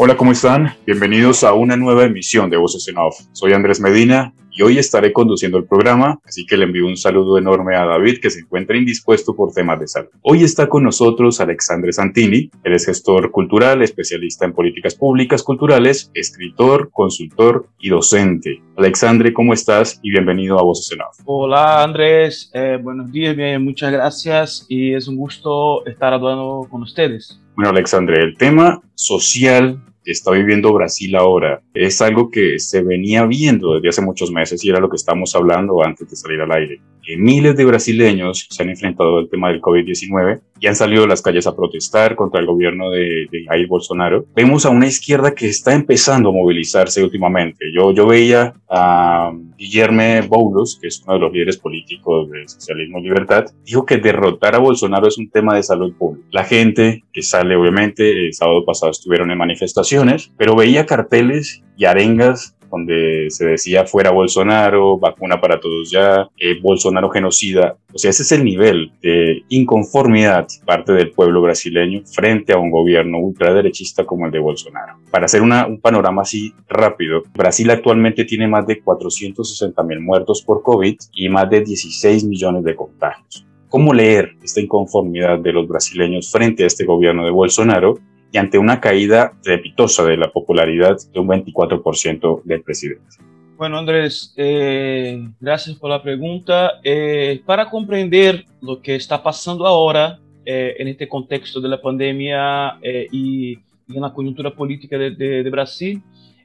Hola, ¿cómo están? Bienvenidos a una nueva emisión de Voces en Off. Soy Andrés Medina y hoy estaré conduciendo el programa, así que le envío un saludo enorme a David que se encuentra indispuesto por temas de salud. Hoy está con nosotros Alexandre Santini, él es gestor cultural, especialista en políticas públicas culturales, escritor, consultor y docente. Alexandre, ¿cómo estás? Y bienvenido a Voces en Off. Hola Andrés, eh, buenos días, bien, muchas gracias y es un gusto estar hablando con ustedes. Bueno, Alexandre, el tema social está viviendo Brasil ahora es algo que se venía viendo desde hace muchos meses y era lo que estamos hablando antes de salir al aire. Miles de brasileños se han enfrentado al tema del COVID-19 y han salido a las calles a protestar contra el gobierno de, de Jair Bolsonaro. Vemos a una izquierda que está empezando a movilizarse últimamente. Yo, yo veía a Guillermo Boulos, que es uno de los líderes políticos del socialismo y libertad, dijo que derrotar a Bolsonaro es un tema de salud pública. La gente que sale, obviamente, el sábado pasado estuvieron en manifestaciones, pero veía carteles y arengas donde se decía fuera Bolsonaro, vacuna para todos ya, eh, Bolsonaro genocida. O sea, ese es el nivel de inconformidad parte del pueblo brasileño frente a un gobierno ultraderechista como el de Bolsonaro. Para hacer un panorama así rápido, Brasil actualmente tiene más de 460 mil muertos por COVID y más de 16 millones de contagios. ¿Cómo leer esta inconformidad de los brasileños frente a este gobierno de Bolsonaro y ante una caída trepitosa de la popularidad de un 24% del presidente. Bueno, Andrés, eh, gracias por la pregunta. Eh, para comprender lo que está pasando ahora eh, en este contexto de la pandemia y, y, en la coyuntura política de, de, de, Brasil,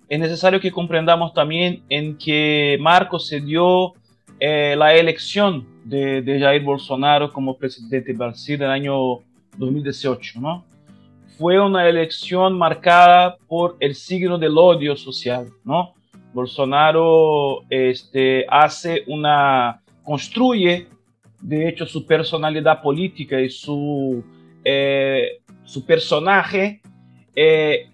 es necesario que comprendamos también en qué marco se dio la elección de, de Jair Bolsonaro como presidente de Brasil en el año 2018, ¿no? Fue una elección marcada por el signo del odio social, ¿no? Bolsonaro este, hace una, construye, de hecho, su personalidad política y su, eh, su personaje eh,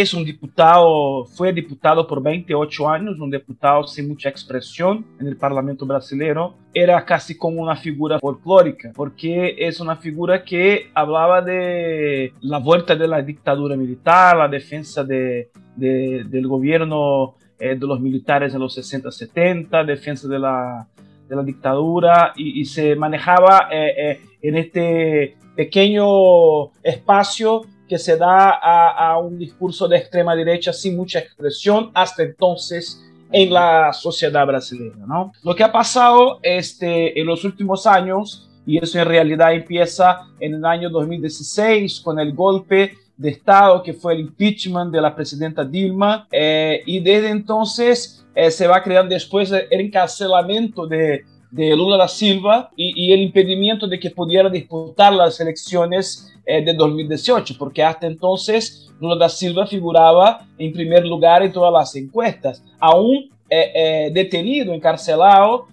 es un diputado, fue diputado por 28 años, un diputado sin mucha expresión en el Parlamento brasileño. Era casi como una figura folclórica, porque es una figura que hablaba de la vuelta de la dictadura militar, la defensa de, de, del gobierno eh, de los militares en los 60-70, defensa de la, de la dictadura, y, y se manejaba eh, eh, en este pequeño espacio que se da a, a, un discurso de extrema derecha sin mucha expresión hasta entonces en la sociedad brasileña. ¿no? Lo que ha pasado este, en los últimos años, y eso en realidad empieza en el año 2016 con el golpe de Estado que fue el impeachment de la presidenta Dilma, eh, y desde entonces eh, se va creando después el encarcelamiento de, de Lula da Silva y, el impedimento de que pudiera disputar las elecciones eh, de 2018, porque hasta entonces Lula da Silva figuraba en primer lugar en todas las encuestas, aún eh, eh, detenido, encarcelado,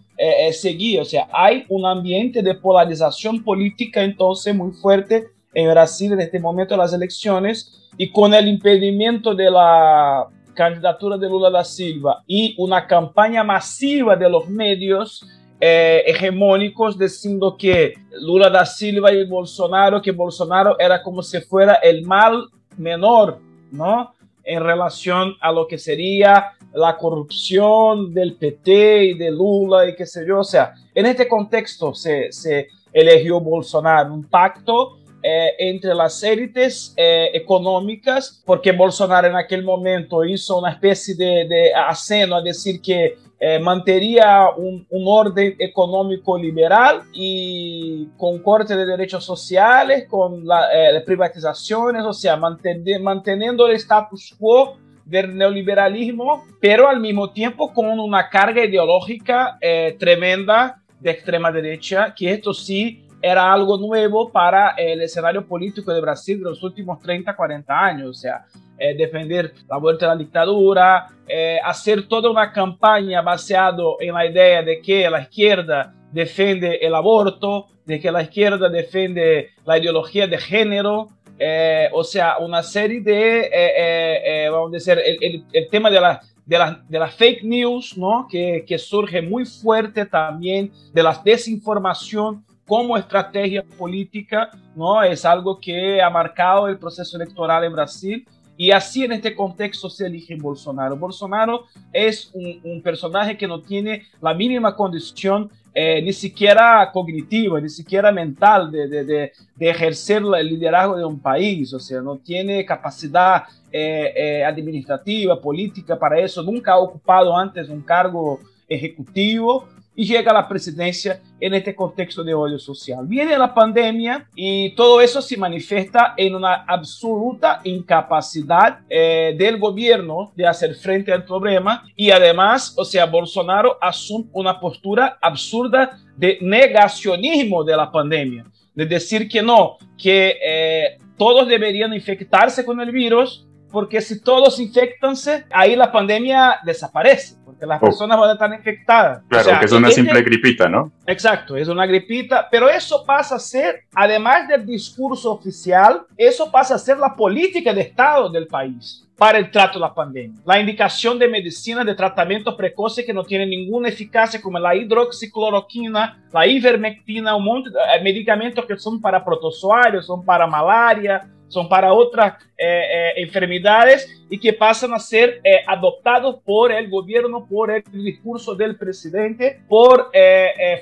seguía, o sea, hay un ambiente de polarización política entonces muy fuerte en Brasil en este momento de las elecciones y con el impedimento de la candidatura de Lula da Silva y una campaña masiva de los medios eh, hegemónicos diciendo que Lula da Silva y Bolsonaro, que Bolsonaro era como si fuera el mal menor, ¿no? En relación a lo que sería la corrupción del PT y de Lula y qué sé yo. O sea, en este contexto se, se eligió Bolsonaro un pacto eh, entre las élites eh, económicas, porque Bolsonaro en aquel momento hizo una especie de, de aceno a decir que eh, mantería un, un, orden económico liberal y con corte de derechos sociales, con la, eh, privatizaciones, o sea, manten, manteniendo el status quo del neoliberalismo, pero al mismo tiempo con una carga ideológica eh, tremenda de extrema derecha, que esto sí era algo nuevo para el escenario político de Brasil de los últimos 30, 40 años. O sea, eh, defender la vuelta a la dictadura, eh, hacer toda una campaña basada en la idea de que la izquierda defiende el aborto, de que la izquierda defiende la ideología de género, eh, o sea, una serie de, vamos a decir, el, el, tema de la, de la, de la, fake news, ¿no? Que, que surge muy fuerte también, de la desinformación como estrategia política, ¿no? Es algo que ha marcado el proceso electoral en Brasil y así en este contexto se elige Bolsonaro. Bolsonaro es un, personaje que no tiene la mínima condición eh, ni siquiera cognitiva, ni siquiera mental de, de, de, ejercer el liderazgo de un país, o sea, no tiene capacidad eh, eh, administrativa, política para eso, nunca ha ocupado antes un cargo ejecutivo, y llega a la presidencia en este contexto de odio social. Viene la pandemia y todo eso se manifiesta en una absoluta incapacidad eh, del gobierno de hacer frente al problema y además, o sea, Bolsonaro asume una postura absurda de negacionismo de la pandemia, de decir que no, que eh, todos deberían infectarse con el virus porque si todos infectanse, ahí la pandemia desaparece, porque las oh. personas van a estar infectadas. Claro, que es una simple gripita, ¿no? Exacto, es una gripita, pero eso pasa a ser, además del discurso oficial, eso pasa a ser la política de Estado del país para el trato de la pandemia. La indicación de medicina de tratamiento precoce que no tiene ninguna eficacia, como la hidroxicloroquina, la ivermectina, un montón de eh, medicamentos que son para protozoarios, son para malaria, son para otras eh, eh, enfermedades y que pasan a ser eh, adoptados por el gobierno, por el discurso del presidente, por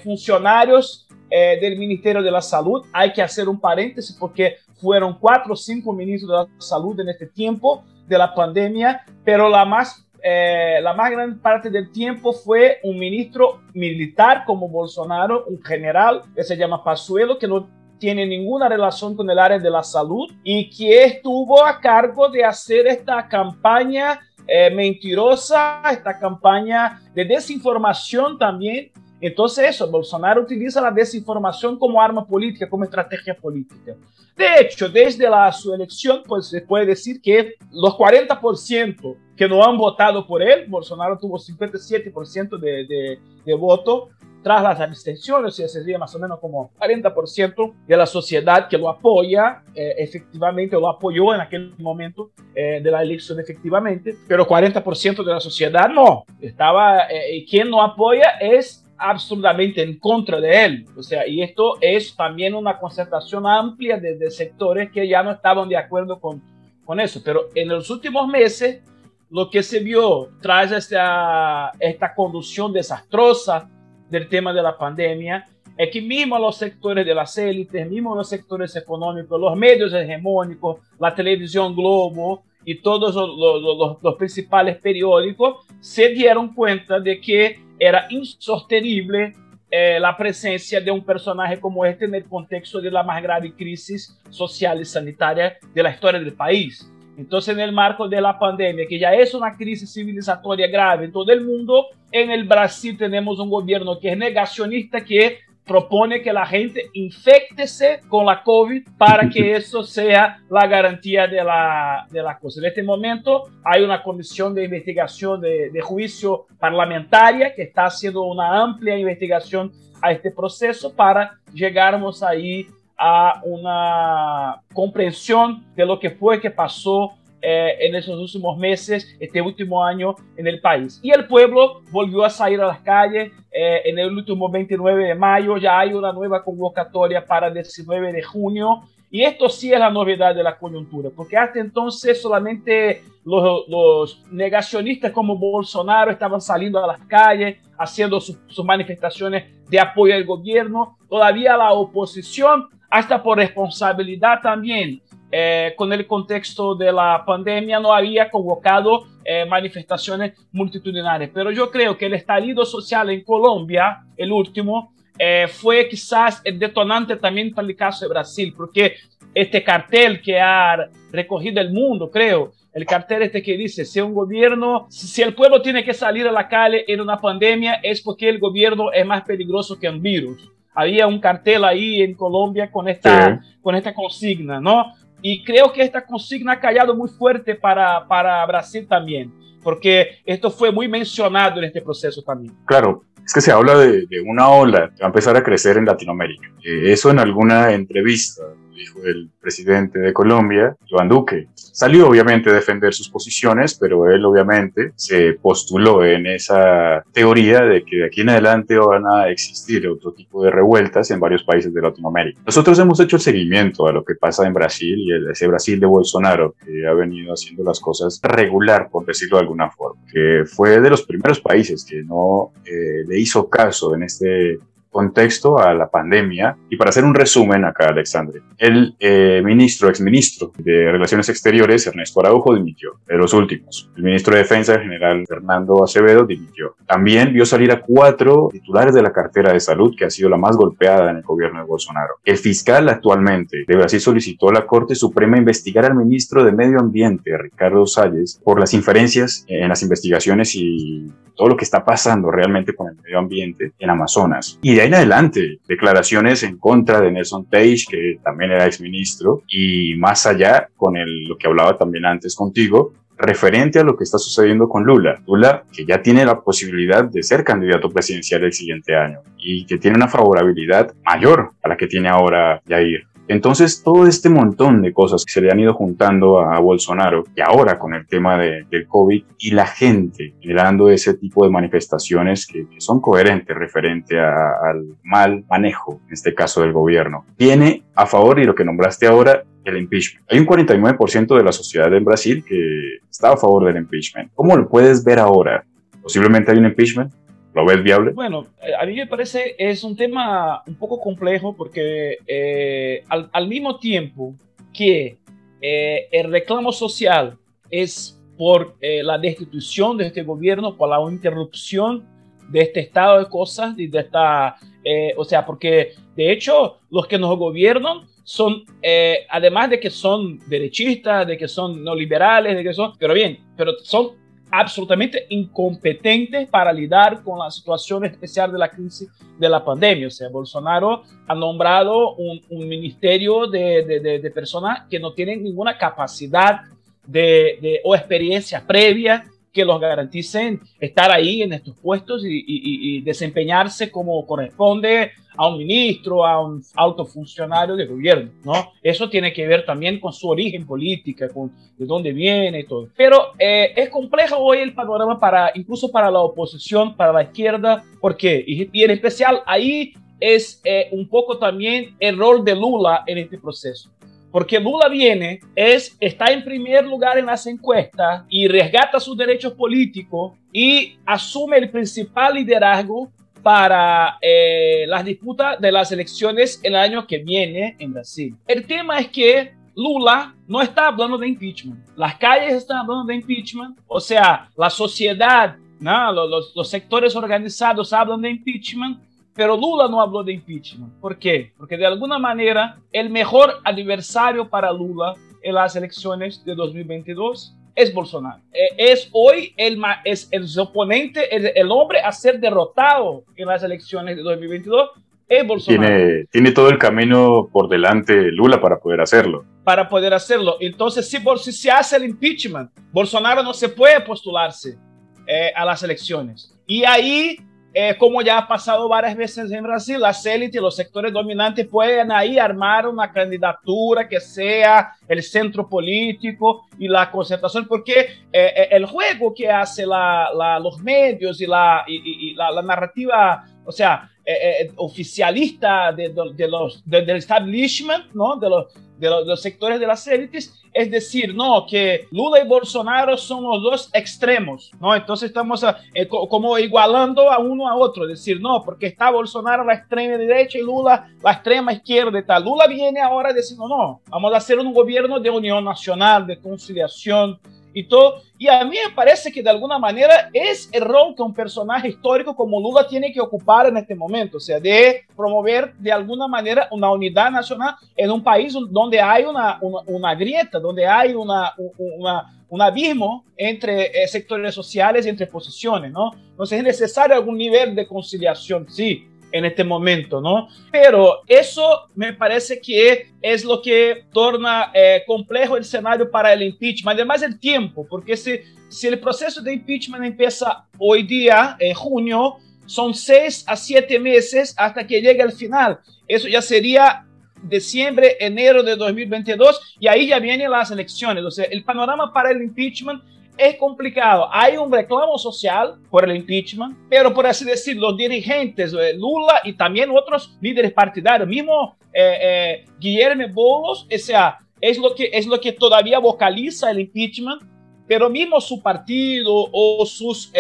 funcionarios del Ministerio de la Salud. Hay que hacer un paréntesis porque fueron cuatro o cinco ministros de la salud en este tiempo de la pandemia, pero la más la más gran parte del tiempo fue un ministro militar como Bolsonaro, un general que se llama Pazuello, que no tiene ninguna relación con el área de la salud y que estuvo a cargo de hacer esta campaña eh, mentirosa, esta campaña de desinformación también. Entonces eso, Bolsonaro utiliza la desinformación como arma política, como estrategia política. De hecho, desde la, su elección, pues se puede decir que los 40% que no han votado por él, Bolsonaro tuvo 57% de, de, de voto, tras las abstenciones, o sea, sería más o menos como 40% de la sociedad que lo apoya, eh, efectivamente, lo apoyó en aquel momento eh, de la elección efectivamente, pero 40% de la sociedad no, estaba, eh, quien no apoya es absolutamente en contra de él. O sea, y esto es también una concentración amplia de, de, sectores que ya no estaban de acuerdo con, con eso. Pero en los últimos meses, lo que se vio tras esta, esta conducción desastrosa del tema de la pandemia es que mismo los sectores de las élites, mismo los sectores económicos, los medios hegemónicos, la televisión Globo y todos los, los, principales periódicos se dieron cuenta de que era insostenible eh, la presencia de un personaje como este en el contexto de la más grave crisis social y sanitaria de la historia del país. Entonces, en el marco de la pandemia, que ya es una crisis civilizatoria grave en todo el mundo, en el Brasil tenemos un gobierno que es negacionista, que propone que la gente infectese con la COVID para que eso sea la garantía de la, de la cosa. En este momento hay una comisión de investigación de, de juicio parlamentaria que está haciendo una amplia investigación a este proceso para llegarmos ahí a una comprensión de lo que fue que pasó eh, en esos últimos meses, este último año en el país. Y el pueblo volvió a salir a las calles eh, en el último 29 de mayo, ya hay una nueva convocatoria para el 19 de junio. Y esto sí es la novedad de la coyuntura, porque hasta entonces solamente los, negacionistas como Bolsonaro estaban saliendo a las calles, haciendo sus, sus manifestaciones de apoyo al gobierno. Todavía la oposición hasta por responsabilidad también, eh, con el contexto de la pandemia, no había convocado eh, manifestaciones multitudinarias. Pero yo creo que el estallido social en Colombia, el último, eh, fue quizás el detonante también para el caso de Brasil, porque este cartel que ha recogido el mundo, creo, el cartel este que dice, si un gobierno, si el pueblo tiene que salir a la calle en una pandemia, es porque el gobierno es más peligroso que un virus. Había un cartel ahí en Colombia con esta, con esta consigna, ¿no? Y creo que esta consigna ha callado muy fuerte para, para Brasil también, porque esto fue muy mencionado en este proceso también. Claro, es que se habla de, de una ola que va a empezar a crecer en Latinoamérica. Eh, eso en alguna entrevista dijo el presidente de Colombia, Iván Duque. Salió obviamente a defender sus posiciones, pero él obviamente se postuló en esa teoría de que de aquí en adelante van a existir otro tipo de revueltas en varios países de Latinoamérica. Nosotros hemos hecho el seguimiento a lo que pasa en Brasil y ese Brasil de Bolsonaro que ha venido haciendo las cosas regular, por decirlo de alguna forma, que fue de los primeros países que no eh, le hizo caso en este contexto a la pandemia. Y para hacer un resumen acá, Alexandre, el eh, ministro, exministro de Relaciones Exteriores, Ernesto Araujo, dimitió, de los últimos. El ministro de Defensa, general Fernando Acevedo, dimitió. También vio salir a cuatro titulares de la cartera de salud, que ha sido la más golpeada en el gobierno de Bolsonaro. El fiscal actualmente de Brasil solicitó a la Corte Suprema investigar al ministro de Medio Ambiente, Ricardo Salles, por las inferencias en las investigaciones y todo lo que está pasando realmente con el medio ambiente en Amazonas. Y de ahí en adelante, declaraciones en contra de Nelson Page, que también era exministro, y más allá con el, lo que hablaba también antes contigo, referente a lo que está sucediendo con Lula. Lula, que ya tiene la posibilidad de ser candidato presidencial el siguiente año y que tiene una favorabilidad mayor a la que tiene ahora Jair. Entonces, todo este montón de cosas que se le han ido juntando a Bolsonaro, y ahora con el tema de, del COVID, y la gente generando ese tipo de manifestaciones que, son coherentes referente al mal manejo, en este caso del gobierno, tiene a favor, y lo que nombraste ahora, el impeachment. Hay un 49% de la sociedad en Brasil que está a favor del impeachment. ¿Cómo lo puedes ver ahora? Posiblemente hay un impeachment, ¿Lo ves viable? Bueno, eh, a mí me parece es un tema un poco complejo porque eh, al, mismo tiempo que eh, el reclamo social es por la destitución de este gobierno, por la interrupción de este estado de cosas y de esta, o sea, porque de hecho los que nos gobiernan son, además de que son derechistas, de que son no liberales, de que son, pero bien, pero son absolutamente incompetentes para lidar con la situación especial de la crisis de la pandemia. O sea, Bolsonaro ha nombrado un, ministerio de, de, personas que no tienen ninguna capacidad de, o experiencia previa que los garanticen estar ahí en estos puestos y, desempeñarse como corresponde a un ministro, a un alto funcionario de gobierno, ¿no? Eso tiene que ver también con su origen política, con de dónde viene y todo. Pero eh, es complejo hoy el panorama para, incluso para la oposición, para la izquierda, porque, y, y en especial ahí es eh, un poco también el rol de Lula en este proceso. Porque Lula viene, es, está en primer lugar en las encuestas y resgata sus derechos políticos y asume el principal liderazgo para eh, las disputas de las elecciones el año que viene en Brasil. El tema es que Lula no está hablando de impeachment. Las calles están hablando de impeachment. O sea, la sociedad, ¿no? los, los sectores organizados hablan de impeachment pero Lula no habló de impeachment. ¿Por qué? Porque de alguna manera el mejor adversario para Lula en las elecciones de 2022 es Bolsonaro. Eh, es hoy el, es el oponente, el, el, hombre a ser derrotado en las elecciones de 2022 es Bolsonaro. Tiene, tiene todo el camino por delante Lula para poder hacerlo. Para poder hacerlo. Entonces, si, si se hace el impeachment, Bolsonaro no se puede postularse eh, a las elecciones. Y ahí eh, como ya ha pasado varias veces en Brasil, las élites, los sectores dominantes pueden ahí armar una candidatura que sea el centro político y la concentración, porque eh, eh, el juego que hace la, los medios y la, y, la, la narrativa, o sea, oficialista de, de los, del establishment, ¿no? de, los, de, los, sectores de las élites, es decir, no, que Lula y Bolsonaro son los dos extremos, ¿no? Entonces estamos eh, como igualando a uno a otro, es decir, no, porque está Bolsonaro la extrema derecha y Lula la extrema izquierda y tal. Lula viene ahora diciendo, no, vamos a hacer un gobierno de unión nacional, de conciliación, y todo. Y a mí me parece que de alguna manera es el rol que un personaje histórico como Lula tiene que ocupar en este momento, o sea, de promover de alguna manera una unidad nacional en un país donde hay una, una, una grieta, donde hay una, una un abismo entre eh, sectores sociales y entre posiciones, ¿no? Entonces es necesario algún nivel de conciliación, sí, en este momento, ¿no? Pero eso me parece que es lo que torna eh, complejo el escenario para el impeachment, además el tiempo, porque si, si el proceso de impeachment empieza hoy día, en junio, son seis a siete meses hasta que llegue al final. Eso ya sería diciembre, enero de 2022 y ahí ya vienen las elecciones. O sea, el panorama para el impeachment es complicado. Hay un reclamo social por el impeachment, pero por así decirlo, los dirigentes, eh, Lula y también otros líderes partidarios, mismo eh, eh, Guillermo Boulos, o sea, es lo, que, es lo que todavía vocaliza el impeachment, pero mismo su partido o sus,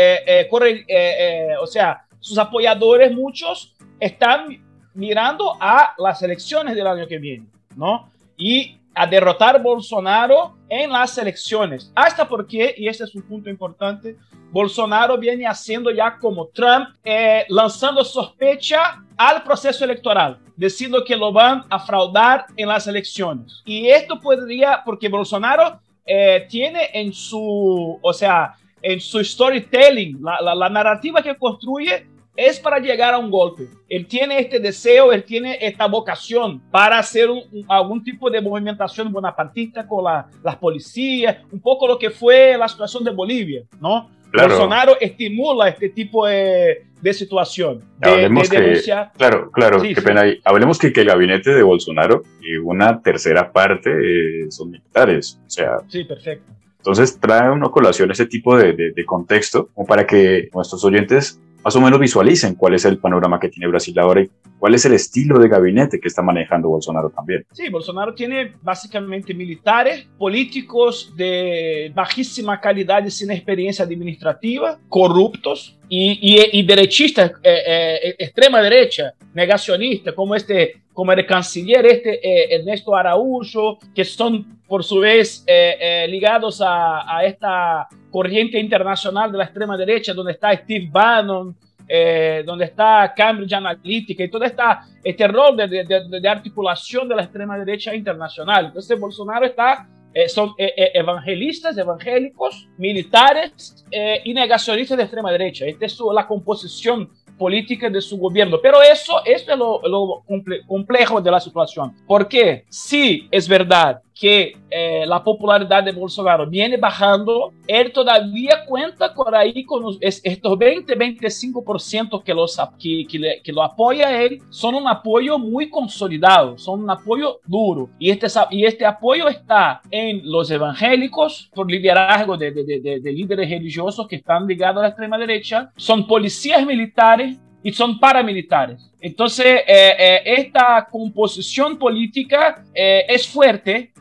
o sea, sus apoyadores, muchos, están mirando a las elecciones del año que viene, ¿no? Y a derrotar Bolsonaro en las elecciones. Hasta porque, y este es un punto importante, Bolsonaro viene haciendo ya como Trump, eh, lanzando sospecha al proceso electoral, diciendo que lo van a fraudar en las elecciones. Y esto podría, porque Bolsonaro eh, tiene en su, o sea, en su storytelling, la, narrativa que construye es para llegar a un golpe. Él tiene este deseo, él tiene esta vocación para hacer un, algún tipo de movimentación bonapartista con la, las policías, un poco lo que fue la situación de Bolivia, ¿no? Bolsonaro estimula este tipo de, de situación. De, Hablemos que, claro, claro, qué pena ahí. Hablemos que, que, el gabinete de Bolsonaro y una tercera parte eh, son militares, o sea. Sí, perfecto. Entonces trae una colación ese tipo de, de, de contexto como para que nuestros oyentes más o menos visualicen cuál es el panorama que tiene Brasil ahora y cuál es el estilo de gabinete que está manejando Bolsonaro también. Sí, Bolsonaro tiene básicamente militares, políticos de bajísima calidad y sin experiencia administrativa, corruptos y, derechistas, eh, eh, extrema derecha, negacionistas, como este como el canciller este eh, Ernesto Araújo, que son por su vez eh, ligados a, esta corriente internacional de la extrema derecha, donde está Steve Bannon, eh, donde está Cambridge Analytica y todo esta, este rol de, de, de, articulación de la extrema derecha internacional. Entonces Bolsonaro está, eh, son eh, evangelistas, evangélicos, militares y negacionistas de extrema derecha. Esta es su, la composición política de su gobierno. Pero eso, eso es lo, lo complejo de la situación. Porque si es verdad que eh, la popularidad de Bolsonaro viene bajando, él todavía cuenta por ahí con los, estos 20-25% que, los, que, que, que, lo apoya a él, son un apoyo muy consolidado, son un apoyo duro. Y este, y este apoyo está en los evangélicos, por liderazgo de, de, de, de líderes religiosos que están ligados a la extrema derecha, son policías militares y son paramilitares. Entonces, eh, eh, esta composición política eh, es fuerte,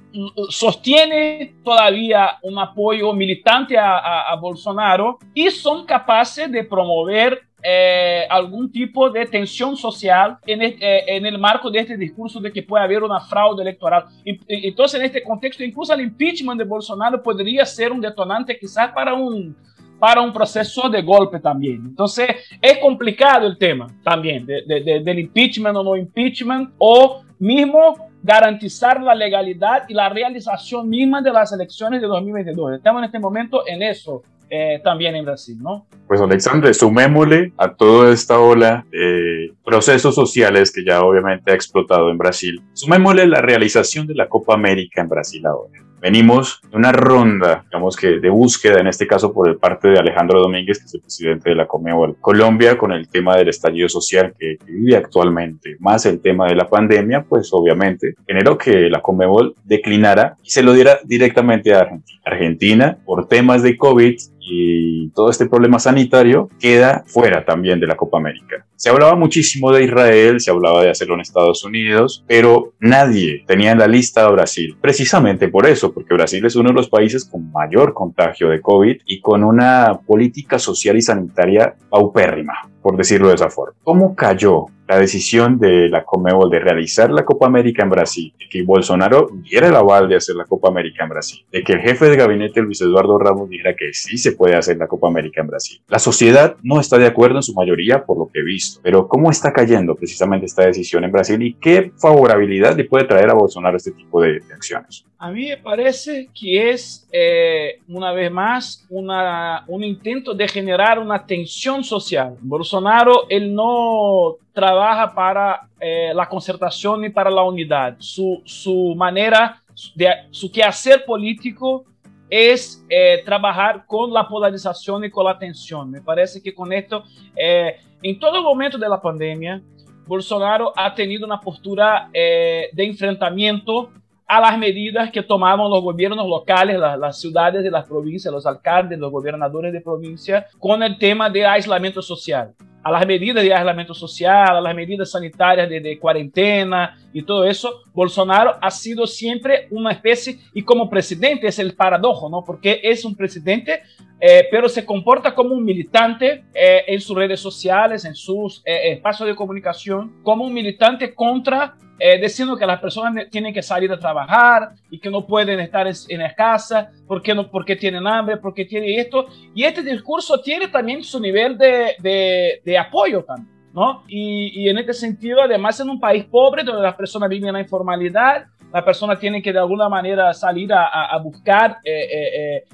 sostiene todavía un apoyo militante a, a, a Bolsonaro y son capaces de promover eh, algún tipo de tensión social en, el, eh, en el marco de este discurso de que puede haber una fraude electoral. Entonces, en este contexto, incluso el impeachment de Bolsonaro podría ser un detonante quizás para un, para un proceso de golpe también. Entonces, es complicado el tema también de, de, de, del impeachment o no impeachment, o mismo garantizar la legalidad y la realización misma de las elecciones de 2022. Estamos en este momento en eso eh, también en Brasil, ¿no? Pues Alexandre, sumémosle a toda esta ola de procesos sociales que ya obviamente ha explotado en Brasil, sumémosle la realización de la Copa América en Brasil ahora. Venimos de una ronda, digamos que de búsqueda, en este caso por el parte de Alejandro Domínguez, que es el presidente de la Comebol. Colombia, con el tema del estallido social que, que vive actualmente, más el tema de la pandemia, pues obviamente generó que la Comebol declinara y se lo diera directamente a Argentina. Argentina, por temas de COVID, y todo este problema sanitario queda fuera también de la Copa América. Se hablaba muchísimo de Israel, se hablaba de hacerlo en Estados Unidos, pero nadie tenía en la lista a Brasil, precisamente por eso, porque Brasil es uno de los países con mayor contagio de COVID y con una política social y sanitaria paupérrima, por decirlo de esa forma. ¿Cómo cayó la decisión de la Comebol de realizar la Copa América en Brasil, de que Bolsonaro diera el aval de hacer la Copa América en Brasil, de que el jefe de gabinete Luis Eduardo Ramos dijera que sí se puede hacer la Copa América en Brasil. La sociedad no está de acuerdo en su mayoría por lo que he visto, pero ¿cómo está cayendo precisamente esta decisión en Brasil y qué favorabilidad le puede traer a Bolsonaro este tipo de, acciones? A mí me parece que es, eh, una vez más, una, un intento de generar una tensión social. Bolsonaro, él no trabaja para eh, la concertación ni para la unidad. Su, su manera, de, su quehacer político es eh, trabajar con la polarización y con la tensión. Me parece que con esto, eh, en todo momento de la pandemia, Bolsonaro ha tenido una postura de enfrentamiento a las medidas que tomaban los gobiernos locales, las, ciudades de las provincias, los alcaldes, los gobernadores de provincia, con el tema de aislamiento social. A las medidas de aislamiento social, a las medidas sanitarias de, de cuarentena y todo eso, Bolsonaro ha sido siempre una especie, y como presidente es el paradojo, ¿no? Porque es un presidente, eh, pero se comporta como un militante eh, en sus redes sociales, en sus eh, espacios de comunicación, como un militante contra eh, diciendo que las personas tienen que salir a trabajar y que no pueden estar en la casa porque, no, porque tienen hambre, porque tienen esto. Y este discurso tiene también su nivel de, de, de apoyo también. ¿no? Y, y, en este sentido, además, en un país pobre donde las personas viven en la informalidad, la persona tiene que de alguna manera salir a, a, a buscar eh, eh, eh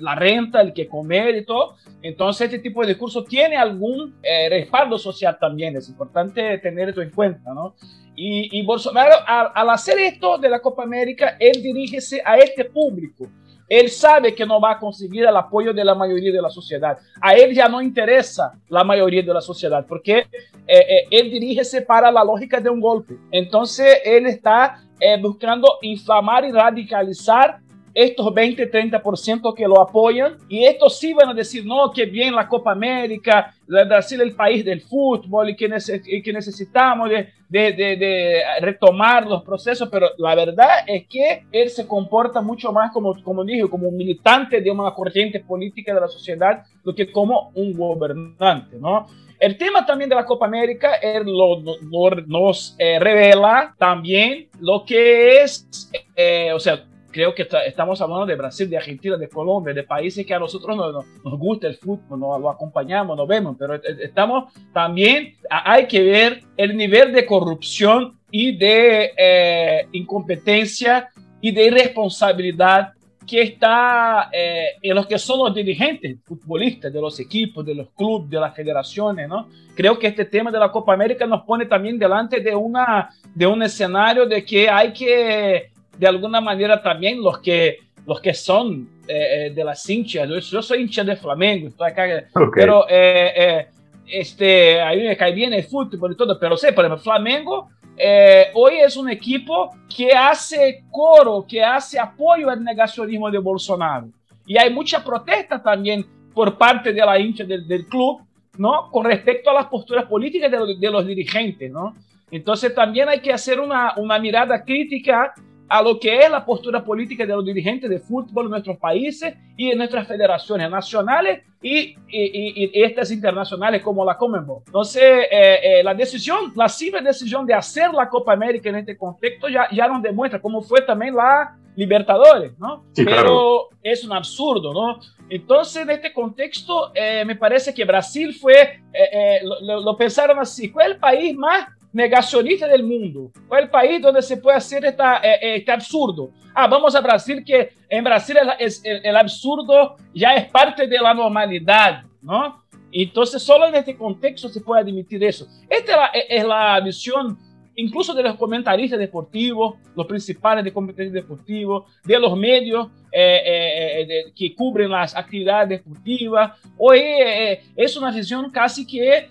la renta, el que comer y todo. Entonces, este tipo de discurso tiene algún eh, respaldo social también. Es importante tener esto en cuenta, ¿no? Y, y Bolsonaro, al, al, hacer esto de la Copa América, él dirígese a este público. Él sabe que no va a conseguir el apoyo de la mayoría de la sociedad. A él ya no interesa la mayoría de la sociedad, porque eh, eh, él dirígese para la lógica de un golpe. Entonces, él está eh, buscando inflamar y radicalizar estos 20, 30% que lo apoyan, y estos sí van a decir, no, que bien la Copa América, Brasil el país del fútbol y que, neces y que necesitamos de, de, de, de, retomar los procesos, pero la verdad es que él se comporta mucho más como, como dije, como un militante de una corriente política de la sociedad, do que como un gobernante, ¿no? El tema también de la Copa América él lo, lo, nos eh, revela también lo que es, eh, o sea, creo que estamos hablando de Brasil, de Argentina, de Colombia, de países que a nosotros nos, nos gusta el fútbol, nos lo acompañamos, nos vemos, pero estamos también, hay que ver el nivel de corrupción y de eh, incompetencia y de irresponsabilidad que está eh, en los que son los dirigentes futbolistas de los equipos, de los clubes, de las federaciones, ¿no? Creo que este tema de la Copa América nos pone también delante de, una, de un escenario de que hay que de alguna manera también los que, los que son eh, eh de las hinchas, yo, soy hincha de Flamengo, estoy acá, okay. pero eh, eh, este, a mí me cae bien el fútbol y todo, pero sé, por ejemplo, Flamengo eh, hoy es un equipo que hace coro, que hace apoyo al negacionismo de Bolsonaro. Y hay mucha protesta también por parte de la hincha del, del club, ¿no? Con respecto a las posturas políticas de, los, de los dirigentes, ¿no? Entonces también hay que hacer una, una mirada crítica a lo que es la postura política de los dirigentes de fútbol en nuestros países y en nuestras federaciones nacionales y, y, y estas internacionales como la Conmebol. Entonces, eh, eh, la decisión, la simple decisión de hacer la Copa América en este contexto ya, ya nos demuestra cómo fue también la Libertadores, ¿no? Sí, Pero claro. es un absurdo, ¿no? Entonces, en este contexto, eh, me parece que Brasil fue, eh, lo, lo pensaron así, fue el país más negacionista del mundo. Fue el país donde se puede hacer esta, eh, este absurdo. Ah, vamos a Brasil, que en Brasil el, el, absurdo ya es parte de la normalidad, ¿no? Entonces, solo en este contexto se puede admitir eso. Esta es la, la visión incluso de los comentaristas deportivos, los principales de comentaristas deportivos, de los medios eh, eh, que cubren las actividades deportivas. Hoy eh, es una visión casi que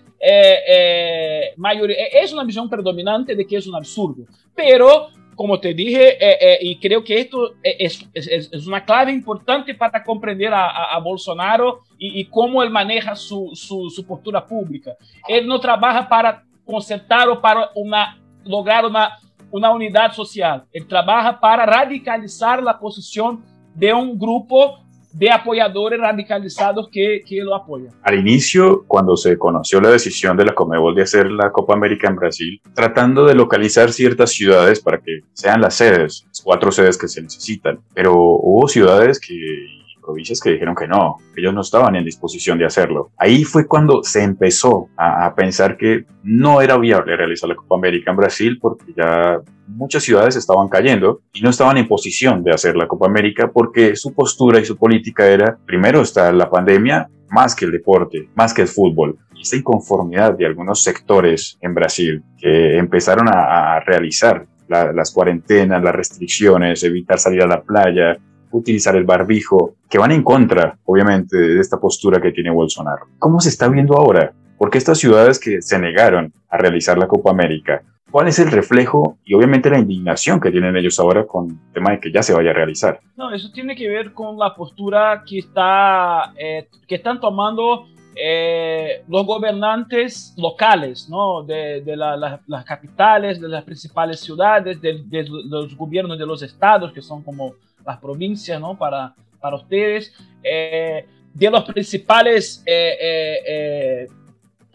mayor, es una visión predominante de que es un absurdo. Pero, como te dije, y creo que esto es, es, es, una clave importante para comprender a, a, a Bolsonaro y, cómo él maneja su, su, su postura pública. Él no trabaja para concertar o para una lograr una, una unidad social. Él trabaja para radicalizar la posición de un grupo de apoyadores radicalizados que, que lo apoyan. Al inicio, cuando se conoció la decisión de la Comebol de hacer la Copa América en Brasil, tratando de localizar ciertas ciudades para que sean las sedes, las cuatro sedes que se necesitan, pero hubo ciudades que provincias que dijeron que no, ellos no estaban en disposición de hacerlo. Ahí fue cuando se empezó a, a, pensar que no era viable realizar la Copa América en Brasil porque ya muchas ciudades estaban cayendo y no estaban en posición de hacer la Copa América porque su postura y su política era, primero está la pandemia, más que el deporte, más que el fútbol. Esta inconformidad de algunos sectores en Brasil que empezaron a, a realizar la, las cuarentenas, las restricciones, evitar salir a la playa, utilizar el barbijo, que van en contra, obviamente, de esta postura que tiene Bolsonaro. ¿Cómo se está viendo ahora? Porque estas ciudades que se negaron a realizar la Copa América, ¿cuál es el reflejo y obviamente la indignación que tienen ellos ahora con el tema de que ya se vaya a realizar? No, eso tiene que ver con la postura que, está, eh, que están tomando eh, los gobernantes locales, ¿no? de, de la, la, las capitales, de las principales ciudades, de, de, los gobiernos de los estados, que son como las provincias, ¿no? Para, para ustedes, eh, de los principales, eh, eh, eh,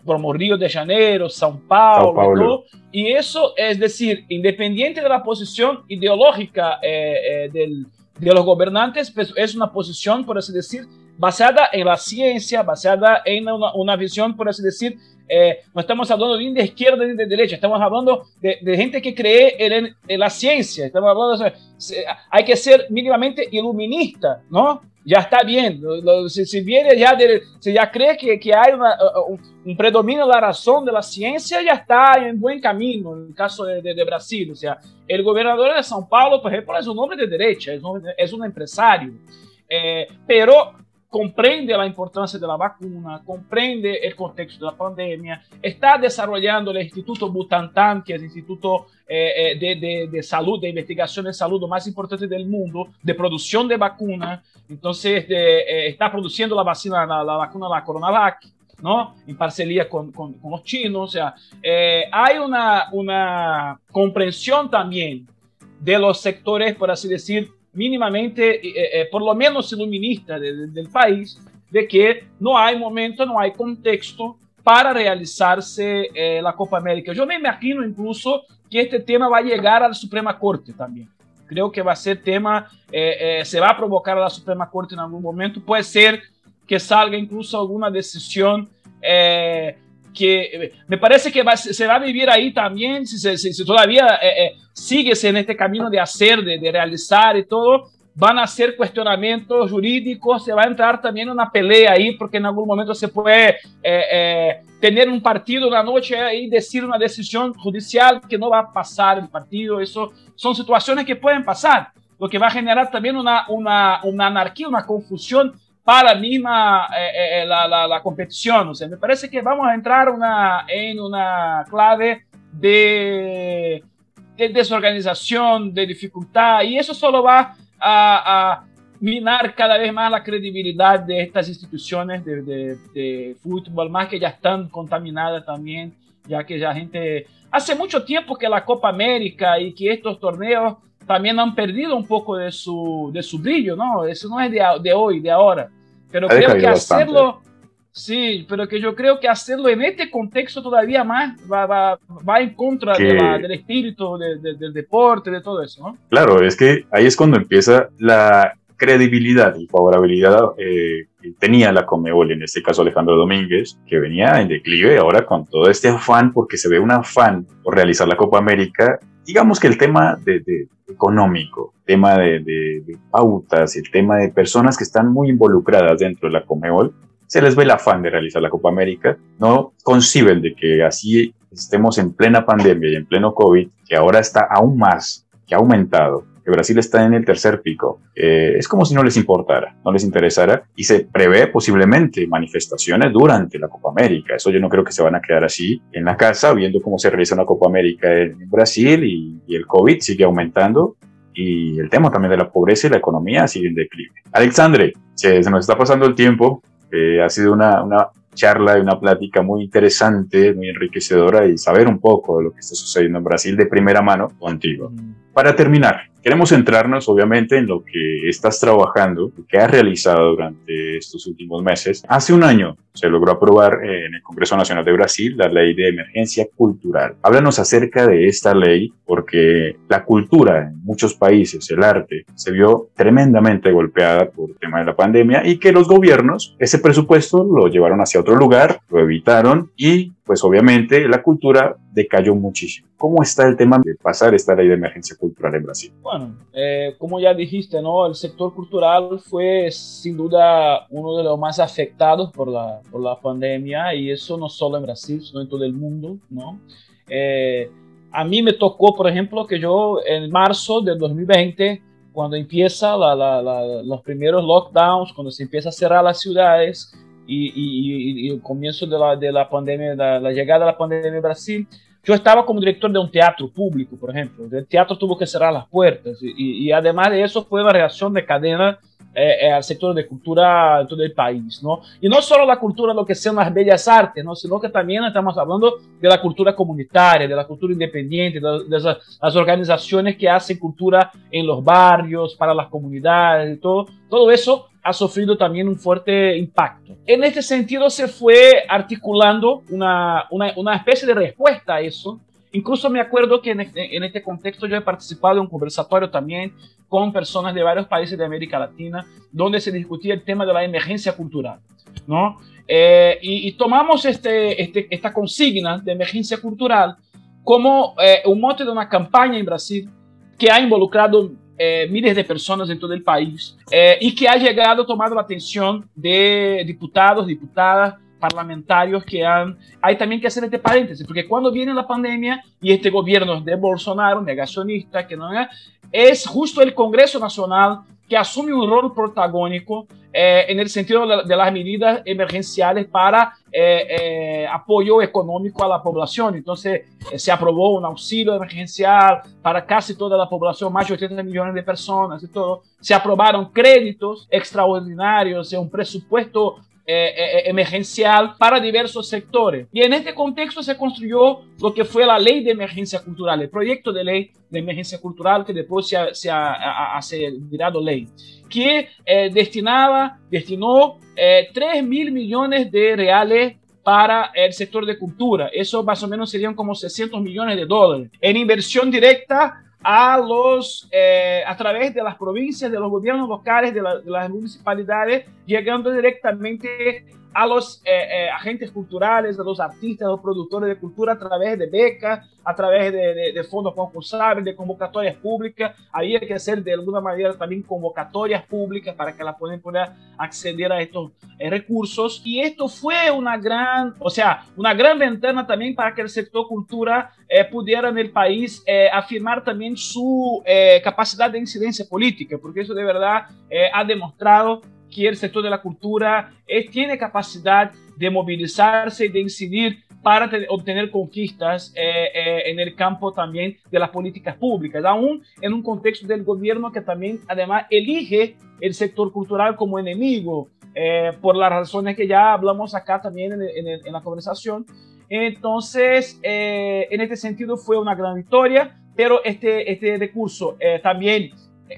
como Río de Janeiro, São Paulo, São Paulo. y eso es decir, independiente de la posición ideológica del, de los gobernantes, pues es una posición, por así decir, basada en la ciencia, basada en una, una visión, por así decir, eh, no estamos hablando ni de izquierda ni de derecha, estamos hablando de, de gente que cree en, en, la ciencia, estamos hablando hay que ser mínimamente iluminista, ¿no? Ya está bien, si, si viene ya, de, si ya cree que, que hay una, un, un, predominio de la razón de la ciencia, ya está en buen camino, en el caso de, Brasil, o sea, el gobernador de São Paulo, por ejemplo, es un hombre de derecha, es un, es un empresario, eh, pero comprende a importância da vacuna, compreende o contexto da pandemia, está desenvolvendo o Instituto Butantan, que é o Instituto eh, de, de, de, Saúde, de Investigação de Saúde mais importante do mundo, de produção de vacuna. Então, eh, está produzindo a vacina, a, a vacuna da Coronavac, ¿no? en parcería con, con, los chinos. O sea, eh, hay una, una comprensión también de los sectores, por así decir, mínimamente, eh, eh, por lo menos iluminista de, de, del país, de que no hay momento, no hay contexto para realizarse eh, la Copa América. Yo me imagino incluso que este tema va a llegar a la Suprema Corte también. Creo que va a ser tema, eh, eh, se va a provocar a la Suprema Corte en algún momento. Puede ser que salga incluso alguna decisión eh, que me parece que va, se va a vivir ahí también, si, si, si todavía eh, eh, sigues en este camino de hacer, de, de, realizar y todo, van a ser cuestionamientos jurídicos, se va a entrar también una pelea ahí, porque en algún momento se puede eh, eh tener un partido una noche y decir una decisión judicial que no va a pasar el partido, eso son situaciones que pueden pasar, lo que va a generar también una, una, una anarquía, una confusión para misma eh, eh, la, la, la, competición. O sea, me parece que vamos a entrar una, en una clave de, de desorganización, de dificultad, y eso solo va a, minar cada vez más la credibilidad de estas instituciones de, fútbol, más que ya están contaminadas también, ya que ya gente... Hace mucho tiempo que la Copa América y que estos torneos también han perdido un poco de su, de su brillo, ¿no? Eso no es de hoy, de ahora. Pero creo que hacerlo, sí, pero que yo creo que hacerlo en este contexto todavía más va, va, va en contra que... de la, del espíritu de, de, del deporte, de todo eso, ¿no? Claro, es que ahí es cuando empieza la credibilidad y favorabilidad eh, tenía la Comebol, en este caso Alejandro Domínguez, que venía en declive ahora con todo este afán, porque se ve un afán por realizar la Copa América. Digamos que el tema de, de económico, tema de, de, de, pautas, el tema de personas que están muy involucradas dentro de la Comebol, se les ve el afán de realizar la Copa América, no conciben de que así estemos en plena pandemia y en pleno COVID, que ahora está aún más, que ha aumentado, que Brasil está en el tercer pico. Eh, es como si no les importara, no les interesara y se prevé posiblemente manifestaciones durante la Copa América. Eso yo no creo que se van a quedar así en la casa viendo cómo se realiza una Copa América en, Brasil y, y, el COVID sigue aumentando y el tema también de la pobreza y la economía sigue en declive. Alexandre, se, se nos está pasando el tiempo. Eh, ha sido una, una charla y una plática muy interesante, muy enriquecedora y saber un poco de lo que está sucediendo en Brasil de primera mano contigo. Para terminar, Queremos centrarnos obviamente en lo que estás trabajando, lo que has realizado durante estos últimos meses. Hace un año se logró aprobar en el Congreso Nacional de Brasil la ley de emergencia cultural. Háblanos acerca de esta ley porque la cultura en muchos países, el arte, se vio tremendamente golpeada por el tema de la pandemia y que los gobiernos ese presupuesto lo llevaron hacia otro lugar, lo evitaron y pues obviamente la cultura decayó muchísimo. ¿Cómo está el tema de pasar esta ley de emergencia cultural en Brasil? Bueno, eh, como ya dijiste, ¿no? el sector cultural fue sin duda uno de los más afectados por la, por la pandemia y eso no solo en Brasil, sino en todo el mundo. ¿no? Eh, a mí me tocó, por ejemplo, que yo en marzo del 2020 cuando empieza la, la, los primeros lockdowns, cuando se empieza a cerrar las ciudades, y, el comienzo de la, de la pandemia, la, la, llegada de la pandemia en Brasil, yo estaba como director de un teatro público, por ejemplo. El teatro tuvo que cerrar las puertas y, además de eso fue una reacción de cadena eh, eh, al sector de cultura de todo el país, ¿no? Y no solo la cultura, lo que sean las bellas artes, ¿no? Sino que también estamos hablando de la cultura comunitaria, de la cultura independiente, de, de las organizaciones que hacen cultura en los barrios, para las comunidades y todo. Todo eso ha sufrido también un fuerte impacto. En este sentido se fue articulando una, una, una especie de respuesta a eso. Incluso me acuerdo que en este, en este contexto yo he participado en un conversatorio también con personas de varios países de América Latina, donde se discutía el tema de la emergencia cultural, ¿no? Eh, y, tomamos este, este, esta consigna de emergencia cultural como eh, un mote de una campaña en Brasil que ha involucrado eh, miles de personas en todo el país y que ha llegado tomando la atención de diputados, diputadas, parlamentarios que han... Hay también que hacer este paréntesis, porque cuando viene la pandemia y este gobierno de Bolsonaro, negacionista, que no es justo el Congreso Nacional que asume un rol protagónico eh, en el sentido de, las medidas emergenciales para eh, eh, apoyo económico a la población. Entonces, se aprobó un auxilio emergencial para casi toda la población, más de 80 millones de personas y todo. Se aprobaron créditos extraordinarios, un presupuesto eh, eh, eh, emergencial para diversos sectores. Y en este contexto se construyó lo que fue la ley de emergencia cultural, el proyecto de ley de emergencia cultural que después se ha, se ha, virado ley, que destinaba, destinó 3 mil millones de reales para el sector de cultura. Eso más o menos serían como 600 millones de dólares en inversión directa a, los, eh, a través de las provincias, de los gobiernos locales, de, de las municipalidades, llegando directamente a los eh, eh, agentes culturales, a los artistas, a los productores de cultura a través de becas, a través de, de, fondos concursables, de convocatorias públicas. Ahí hay que hacer de alguna manera también convocatorias públicas para que la puedan poder acceder a estos eh, recursos. Y esto fue una gran, o sea, una gran ventana también para que el sector cultura pudiera en el país afirmar también su capacidad de incidencia política, porque eso de verdad ha demostrado el sector de la cultura es, tiene capacidad de movilizarse y de incidir para obtener conquistas eh, eh, en el campo también de las políticas públicas, aún en un contexto del gobierno que también además elige el sector cultural como enemigo, eh, por las razones que ya hablamos acá también en, en, en la conversación. Entonces, en este sentido fue una gran victoria, pero este, este recurso también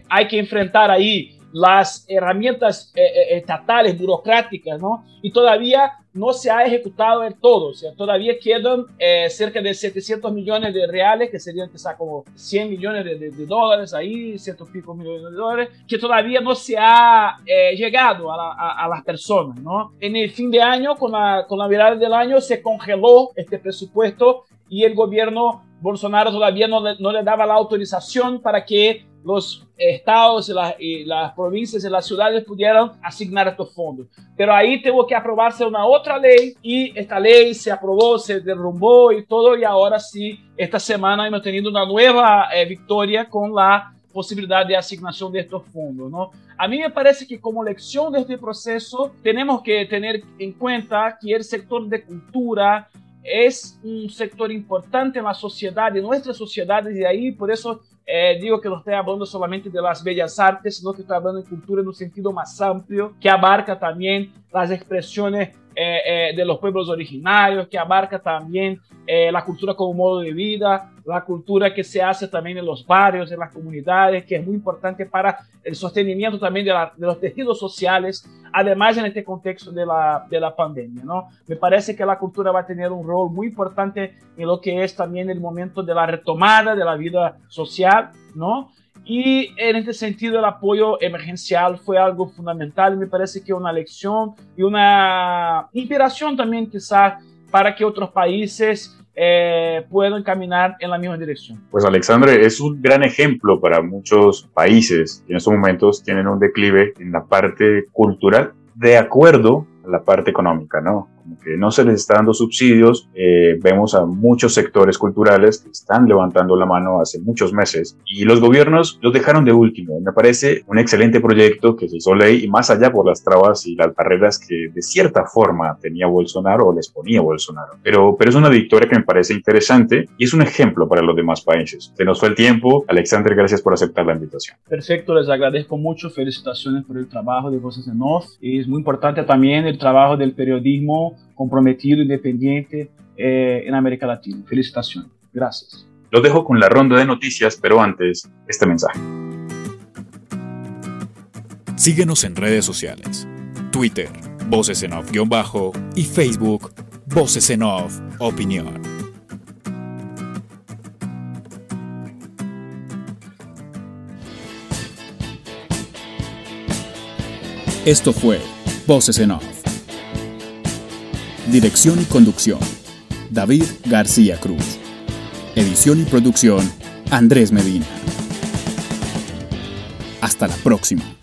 hay que enfrentar ahí las herramientas eh, eh, estatales, burocráticas, ¿no? Y todavía no se ha ejecutado el todo, o sea, todavía quedan eh, cerca de 700 millones de reales, que serían quizá como 100 millones de, dólares ahí, ciento pico millones de dólares, que todavía no se ha llegado a, las personas, ¿no? En el fin de año, con la, con la virada del año, se congeló este presupuesto y el gobierno Bolsonaro todavía no no le daba la autorización para que los estados y, las provincias y las ciudades pudieran asignar estos fondos. Pero ahí tuvo que aprobarse una otra ley y esta ley se aprobó, se derrumbó y todo y ahora sí, esta semana hemos tenido una nueva eh, victoria con la posibilidad de asignación de estos fondos. ¿no? A mí me parece que como lección de este proceso tenemos que tener en cuenta que el sector de cultura es un sector importante en la sociedad, en nuestras sociedades, y ahí por eso eh, digo que no estoy hablando solamente de las bellas artes, sino que estoy hablando de cultura en un sentido más amplio, que abarca también las expresiones eh, de los pueblos originarios, que abarca también la cultura como modo de vida, la cultura que se hace también en los barrios, en las comunidades, que es muy importante para el sostenimiento también de, de los tejidos sociales, además en este contexto de la, de la pandemia. ¿no? Me parece que la cultura va a tener un rol muy importante en lo que es también el momento de la retomada de la vida social, ¿no? Y en este sentido el apoyo emergencial fue algo fundamental me parece que una lección y una inspiración también quizás para que otros países eh, puedan caminar en la misma dirección. Pues Alexandre es un gran ejemplo para muchos países que en estos momentos tienen un declive en la parte cultural de acuerdo a la parte económica, ¿no? Que no se les está dando subsidios. Eh, vemos a muchos sectores culturales que están levantando la mano hace muchos meses y los gobiernos los dejaron de último. Me parece un excelente proyecto que se hizo ley y más allá por las trabas y las barreras que de cierta forma tenía Bolsonaro o les ponía Bolsonaro. Pero, pero es una victoria que me parece interesante y es un ejemplo para los demás países. Se nos fue el tiempo. Alexander, gracias por aceptar la invitación. Perfecto, les agradezco mucho. Felicitaciones por el trabajo de Voces en Off. Es muy importante también el trabajo del periodismo comprometido, independiente eh, en América Latina. Felicitaciones. Gracias. Los dejo con la ronda de noticias, pero antes, este mensaje. Síguenos en redes sociales. Twitter, Voces en Off-Bajo y Facebook, Voces en Off Opinión. Esto fue Voces en Off. Dirección y conducción, David García Cruz. Edición y producción, Andrés Medina. Hasta la próxima.